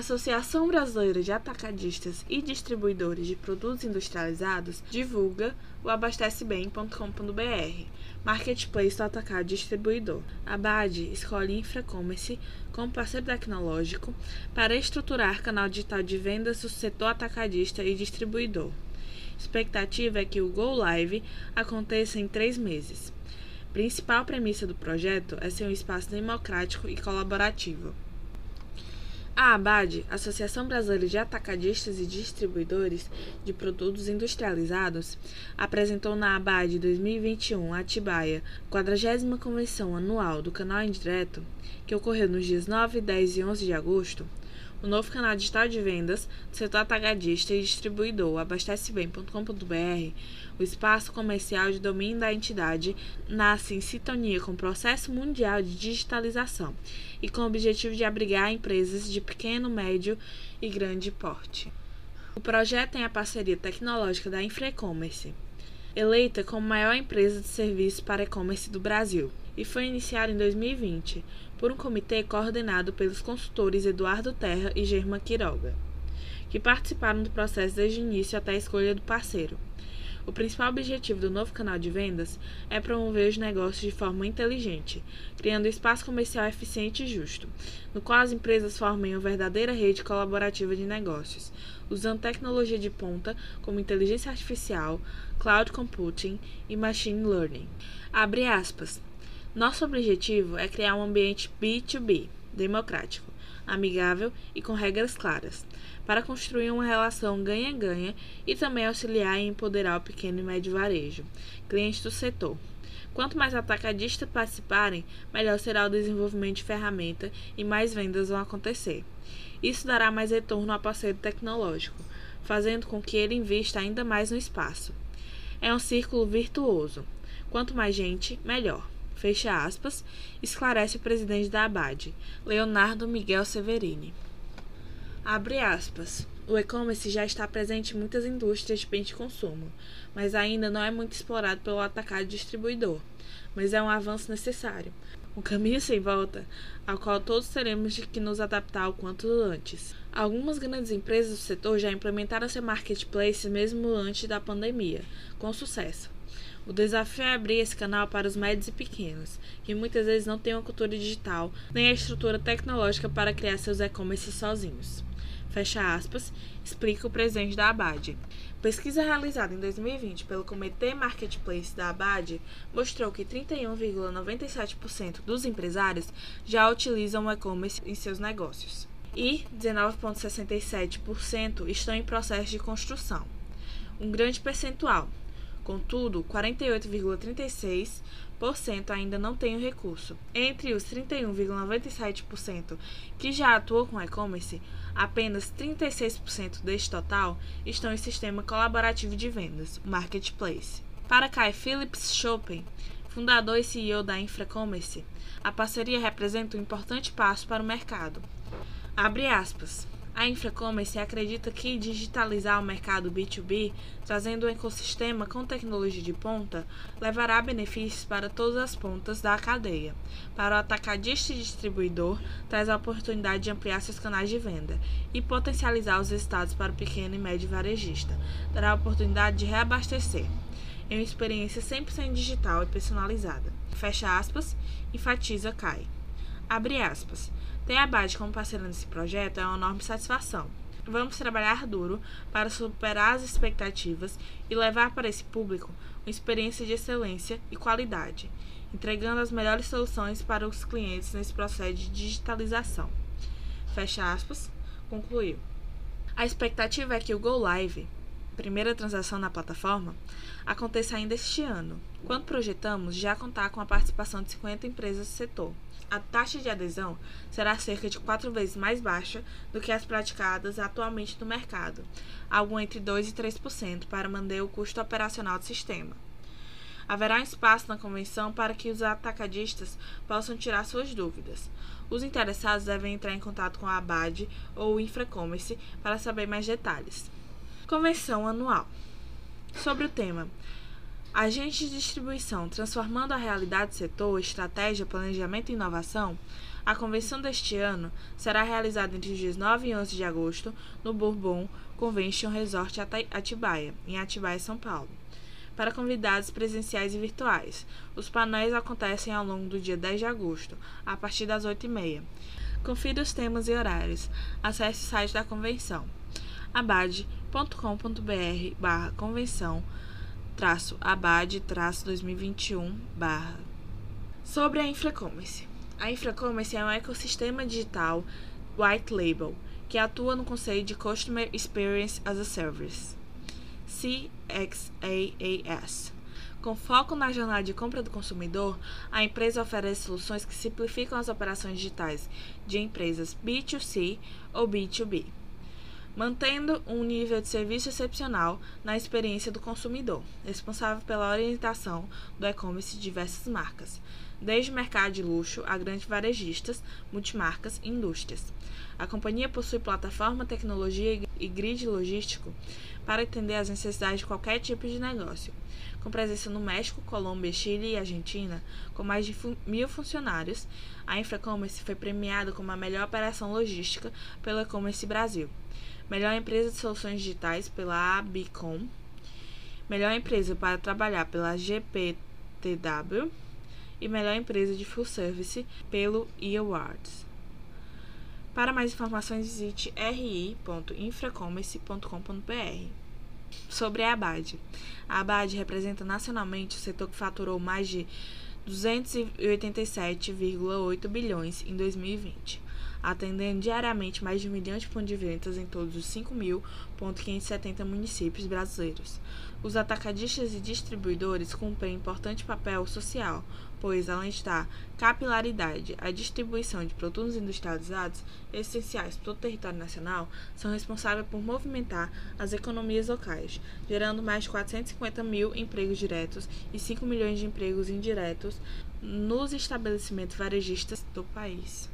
Associação Brasileira de Atacadistas e Distribuidores de Produtos Industrializados divulga o abastecebem.com.br, marketplace do atacado distribuidor. A BAD escolhe InfraCommerce como parceiro tecnológico para estruturar canal digital de vendas do setor atacadista e distribuidor. Expectativa é que o Go Live aconteça em três meses. Principal premissa do projeto é ser um espaço democrático e colaborativo. A ABAD, Associação Brasileira de Atacadistas e Distribuidores de Produtos Industrializados, apresentou na ABAD 2021 Atibaia, 40 Convenção Anual do Canal Indireto, que ocorreu nos dias 9, 10 e 11 de agosto, o novo canal digital de vendas do setor atacadista e distribuidor abastecebem.com.br, o espaço comercial de domínio da entidade, nasce em sintonia com o processo mundial de digitalização e com o objetivo de abrigar empresas de pequeno, médio e grande porte. O projeto tem a parceria tecnológica da InfraEcommerce, eleita como maior empresa de serviços para e-commerce do Brasil, e foi iniciado em 2020 por um comitê coordenado pelos consultores Eduardo Terra e Germa Quiroga, que participaram do processo desde o início até a escolha do parceiro. O principal objetivo do novo canal de vendas é promover os negócios de forma inteligente, criando um espaço comercial eficiente e justo, no qual as empresas formem uma verdadeira rede colaborativa de negócios, usando tecnologia de ponta como inteligência artificial, cloud computing e machine learning. Abre aspas. Nosso objetivo é criar um ambiente B2B, democrático, amigável e com regras claras, para construir uma relação ganha-ganha e também auxiliar e empoderar o pequeno e médio varejo, clientes do setor. Quanto mais atacadistas participarem, melhor será o desenvolvimento de ferramenta e mais vendas vão acontecer. Isso dará mais retorno ao parceiro tecnológico, fazendo com que ele invista ainda mais no espaço. É um círculo virtuoso. Quanto mais gente, melhor fecha aspas, esclarece o presidente da ABAD, Leonardo Miguel Severini. Abre aspas. O e-commerce já está presente em muitas indústrias de bens de consumo, mas ainda não é muito explorado pelo atacado distribuidor. Mas é um avanço necessário, um caminho sem volta, ao qual todos teremos de que nos adaptar o quanto antes. Algumas grandes empresas do setor já implementaram seu marketplace mesmo antes da pandemia, com sucesso. O desafio é abrir esse canal para os médios e pequenos, que muitas vezes não têm uma cultura digital nem a estrutura tecnológica para criar seus e-commerce sozinhos. Fecha aspas, explica o presidente da Abad. Pesquisa realizada em 2020 pelo Comitê Marketplace da Abad mostrou que 31,97% dos empresários já utilizam o e-commerce em seus negócios e 19,67% estão em processo de construção. Um grande percentual, Contudo, 48,36% ainda não têm o recurso. Entre os 31,97% que já atuam com e-commerce, apenas 36% deste total estão em sistema colaborativo de vendas, Marketplace. Para Kai Phillips Chopin, fundador e CEO da InfraCommerce, a parceria representa um importante passo para o mercado. Abre aspas. A Infracommerce acredita que digitalizar o mercado B2B, trazendo um ecossistema com tecnologia de ponta, levará benefícios para todas as pontas da cadeia. Para o atacadista e distribuidor, traz a oportunidade de ampliar seus canais de venda e potencializar os resultados para o pequeno e médio varejista. Dará a oportunidade de reabastecer. É uma experiência 100% digital e personalizada. Fecha aspas, enfatiza Kai. Abre aspas. Ter a BAD como parceira nesse projeto é uma enorme satisfação. Vamos trabalhar duro para superar as expectativas e levar para esse público uma experiência de excelência e qualidade, entregando as melhores soluções para os clientes nesse processo de digitalização. Fecha aspas, concluiu. A expectativa é que o Go Live, primeira transação na plataforma, aconteça ainda este ano, quando projetamos já contar com a participação de 50 empresas do setor a taxa de adesão será cerca de quatro vezes mais baixa do que as praticadas atualmente no mercado, algo entre 2% e 3%, para manter o custo operacional do sistema. Haverá espaço na convenção para que os atacadistas possam tirar suas dúvidas. Os interessados devem entrar em contato com a ABAD ou o InfraCommerce para saber mais detalhes. Convenção anual. Sobre o tema Agentes de distribuição transformando a realidade setor, estratégia, planejamento e inovação, A convenção deste ano será realizada entre os dias 9 e 11 de agosto no Bourbon Convention Resort Atibaia, em Atibaia, São Paulo. Para convidados presenciais e virtuais, os painéis acontecem ao longo do dia 10 de agosto, a partir das 8h30. Confira os temas e horários. Acesse o site da convenção abad.com.br barra convenção traço abad traço 2021 barra Sobre a Infracommerce. A Infracommerce é um ecossistema digital white label que atua no conceito de Customer Experience as a Service, CXaaS. Com foco na jornada de compra do consumidor, a empresa oferece soluções que simplificam as operações digitais de empresas B2C ou B2B, mantendo um nível de serviço excepcional na experiência do consumidor, responsável pela orientação do e-commerce de diversas marcas, desde o mercado de luxo a grandes varejistas, multimarcas e indústrias. A companhia possui plataforma, tecnologia e grid logístico para atender às necessidades de qualquer tipo de negócio. Com presença no México, Colômbia, Chile e Argentina, com mais de mil funcionários, a Infracommerce foi premiada como a melhor operação logística pelo E-Commerce Brasil, melhor empresa de soluções digitais pela Abicom, melhor empresa para trabalhar pela GPTW e melhor empresa de full service pelo eAwards. Para mais informações, visite ri.infracommerce.com.br. Sobre a Abad. A Abad representa nacionalmente o setor que faturou mais de 287,8 bilhões em 2020, atendendo diariamente mais de um milhão de pontos de vendas em todos os 5.570 municípios brasileiros. Os atacadistas e distribuidores cumprem importante papel social, pois, além dar capilaridade à distribuição de produtos industrializados essenciais para o território nacional, são responsáveis por movimentar as economias locais, gerando mais de 450 mil empregos diretos e 5 milhões de empregos indiretos nos estabelecimentos varejistas do país.